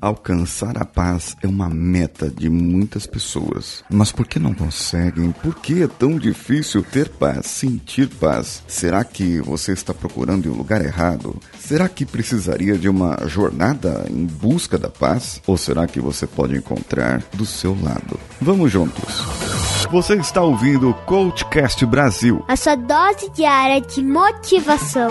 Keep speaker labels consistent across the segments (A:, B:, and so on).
A: Alcançar a paz é uma meta de muitas pessoas. Mas por que não conseguem? Por que é tão difícil ter paz, sentir paz? Será que você está procurando em um lugar errado? Será que precisaria de uma jornada em busca da paz? Ou será que você pode encontrar do seu lado? Vamos juntos. Você está ouvindo o Coachcast Brasil.
B: A sua dose diária de motivação.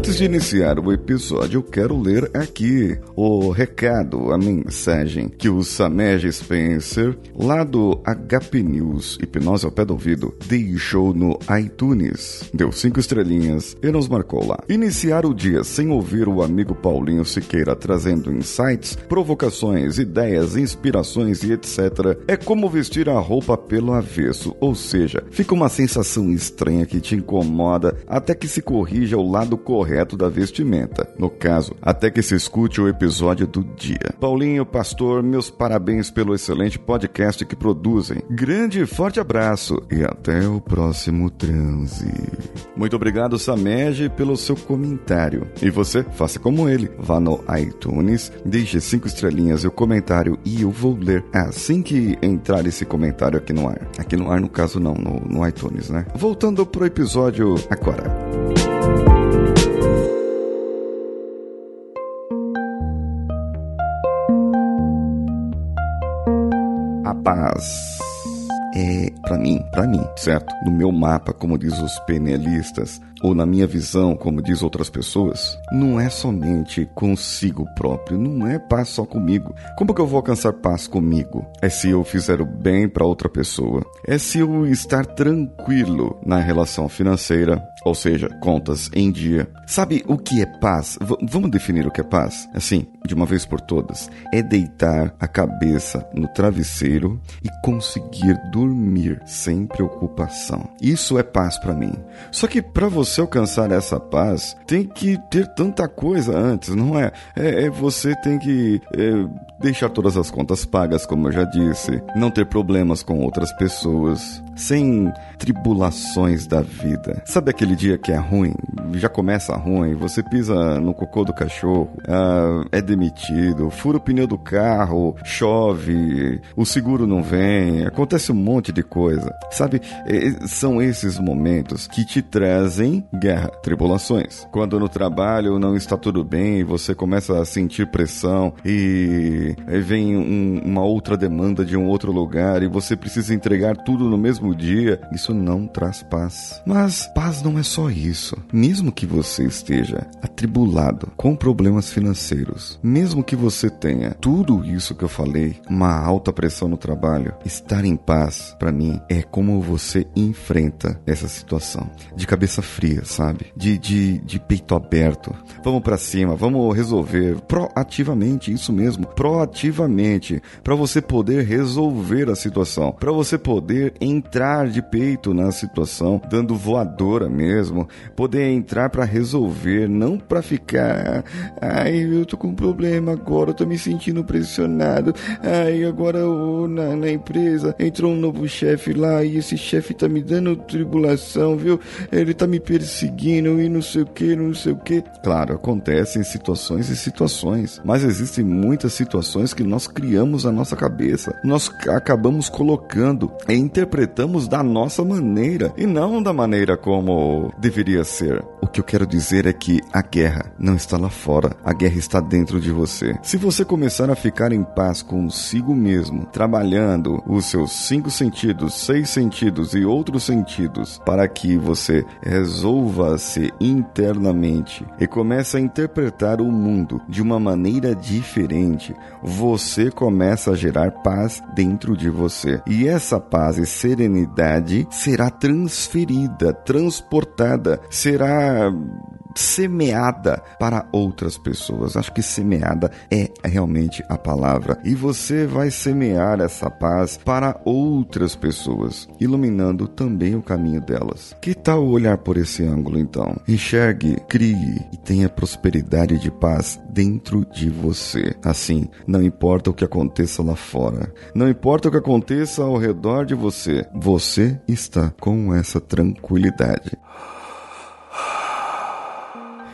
A: Antes de iniciar o episódio, eu quero ler aqui o recado, a mensagem que o Samej Spencer, lá do HP News Hipnose ao Pé do Ouvido, deixou no iTunes. Deu cinco estrelinhas e nos marcou lá. Iniciar o dia sem ouvir o amigo Paulinho Siqueira trazendo insights, provocações, ideias, inspirações e etc. é como vestir a roupa pelo avesso, ou seja, fica uma sensação estranha que te incomoda até que se corrija o lado correto correto da vestimenta. No caso, até que se escute o episódio do dia. Paulinho, pastor, meus parabéns pelo excelente podcast que produzem. Grande e forte abraço e até o próximo transe. Muito obrigado, Samej, pelo seu comentário. E você, faça como ele. Vá no iTunes, deixe cinco estrelinhas e o comentário e eu vou ler assim que entrar esse comentário aqui no ar. Aqui no ar, no caso, não, no, no iTunes, né? Voltando pro episódio agora. Paz é para mim, para mim, certo? No meu mapa, como diz os penelistas, ou na minha visão, como diz outras pessoas, não é somente consigo próprio, não é paz só comigo. Como que eu vou alcançar paz comigo? É se eu fizer o bem para outra pessoa, é se eu estar tranquilo na relação financeira, ou seja, contas em dia. Sabe o que é paz? V vamos definir o que é paz? Assim, de uma vez por todas. É deitar a cabeça no travesseiro e conseguir dormir sem preocupação. Isso é paz para mim. Só que para você alcançar essa paz, tem que ter tanta coisa antes, não é? É, é você tem que é, deixar todas as contas pagas, como eu já disse, não ter problemas com outras pessoas, sem tribulações da vida. Sabe aquele dia que é ruim? Já começa ruim, você pisa no cocô do cachorro, ah, é demitido, fura o pneu do carro, chove, o seguro não vem, acontece um monte de coisa. Sabe, são esses momentos que te trazem guerra, tribulações. Quando no trabalho não está tudo bem, você começa a sentir pressão e vem um, uma outra demanda de um outro lugar e você precisa entregar tudo no mesmo dia, isso não traz paz. Mas paz não é só isso. Mesmo que você esteja atribulado com problemas financeiros, mesmo que você tenha tudo isso que eu falei, uma alta pressão no trabalho, estar em paz, para mim, é como você enfrenta essa situação. De cabeça fria, sabe? De, de, de peito aberto. Vamos para cima, vamos resolver proativamente, isso mesmo, proativamente, para você poder resolver a situação, para você poder entrar entrar de peito na situação, dando voadora mesmo, poder entrar para resolver, não para ficar, ai, eu tô com um problema agora, eu tô me sentindo pressionado, ai, agora eu, na, na empresa entrou um novo chefe lá e esse chefe tá me dando tribulação, viu? Ele tá me perseguindo e não sei o que, não sei o que. Claro, acontecem situações e situações, mas existem muitas situações que nós criamos na nossa cabeça, nós acabamos colocando e interpretando da nossa maneira e não da maneira como deveria ser. O que eu quero dizer é que a guerra não está lá fora, a guerra está dentro de você. Se você começar a ficar em paz consigo mesmo, trabalhando os seus cinco sentidos, seis sentidos e outros sentidos para que você resolva-se internamente e comece a interpretar o mundo de uma maneira diferente, você começa a gerar paz dentro de você. E essa paz e serenidade será transferida, transportada, será semeada para outras pessoas. Acho que semeada é realmente a palavra. E você vai semear essa paz para outras pessoas, iluminando também o caminho delas. Que tal olhar por esse ângulo então? Enxergue, crie e tenha prosperidade de paz dentro de você. Assim, não importa o que aconteça lá fora, não importa o que aconteça ao redor de você, você está com essa tranquilidade.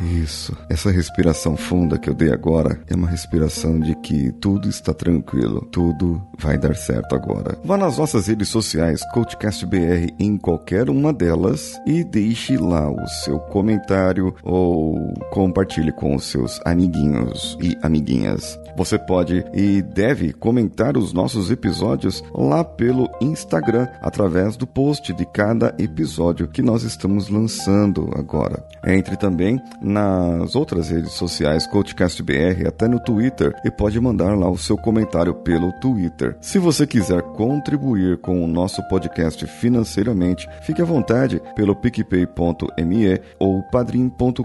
A: Isso. Essa respiração funda que eu dei agora é uma respiração de que tudo está tranquilo, tudo vai dar certo agora. Vá nas nossas redes sociais, CoachCastBR em qualquer uma delas e deixe lá o seu comentário ou compartilhe com os seus amiguinhos e amiguinhas. Você pode e deve comentar os nossos episódios lá pelo Instagram através do post de cada episódio que nós estamos lançando agora. Entre também nas outras redes sociais, CoachCastBR, até no Twitter, e pode mandar lá o seu comentário pelo Twitter. Se você quiser contribuir com o nosso podcast financeiramente, fique à vontade pelo picpay.me ou padrim.com.br,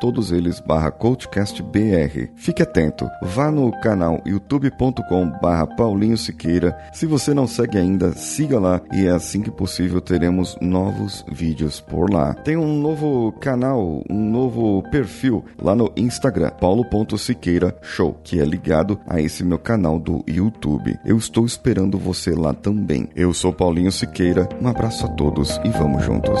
A: todos eles barra CoachCastBR. Fique atento, vá no canal youtube.com barra Paulinho Siqueira. Se você não segue ainda, siga lá e é assim que possível teremos novos vídeos por lá. Tem um novo canal, um novo perfil lá no Instagram, paulo.siqueira show, que é ligado a esse meu canal do YouTube. Eu estou esperando você lá também. Eu sou Paulinho Siqueira, um abraço a todos e vamos juntos.